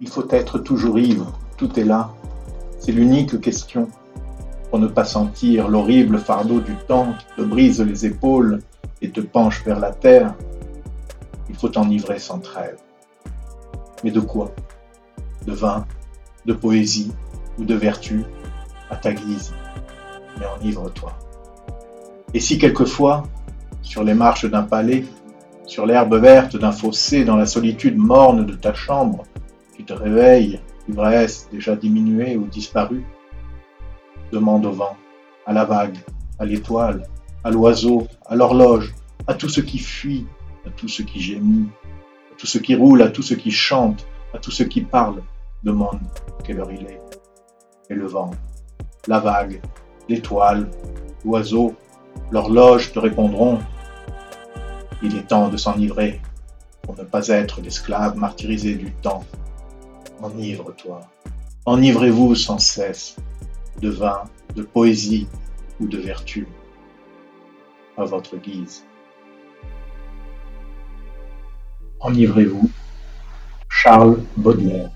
Il faut être toujours ivre, tout est là. C'est l'unique question pour ne pas sentir l'horrible fardeau du temps qui te brise les épaules et te penche vers la terre. Il faut t'enivrer sans trêve. Mais de quoi? De vin, de poésie ou de vertu, à ta guise. Mais enivre-toi. Et si quelquefois, sur les marches d'un palais, sur l'herbe verte d'un fossé, dans la solitude morne de ta chambre, tu te réveilles, ivresse déjà diminuée ou disparue, demande au vent, à la vague, à l'étoile, à l'oiseau, à l'horloge, à tout ce qui fuit, à tout ce qui gémit, à tout ce qui roule, à tout ce qui chante, à tout ce qui parle, demande quelle heure il est. Et le vent, la vague, l'étoile, l'oiseau, l'horloge te répondront Il est temps de s'enivrer pour ne pas être l'esclave martyrisé du temps. Enivre-toi. Enivrez-vous sans cesse de vin, de poésie ou de vertu à votre guise. Enivrez-vous. Charles Baudelaire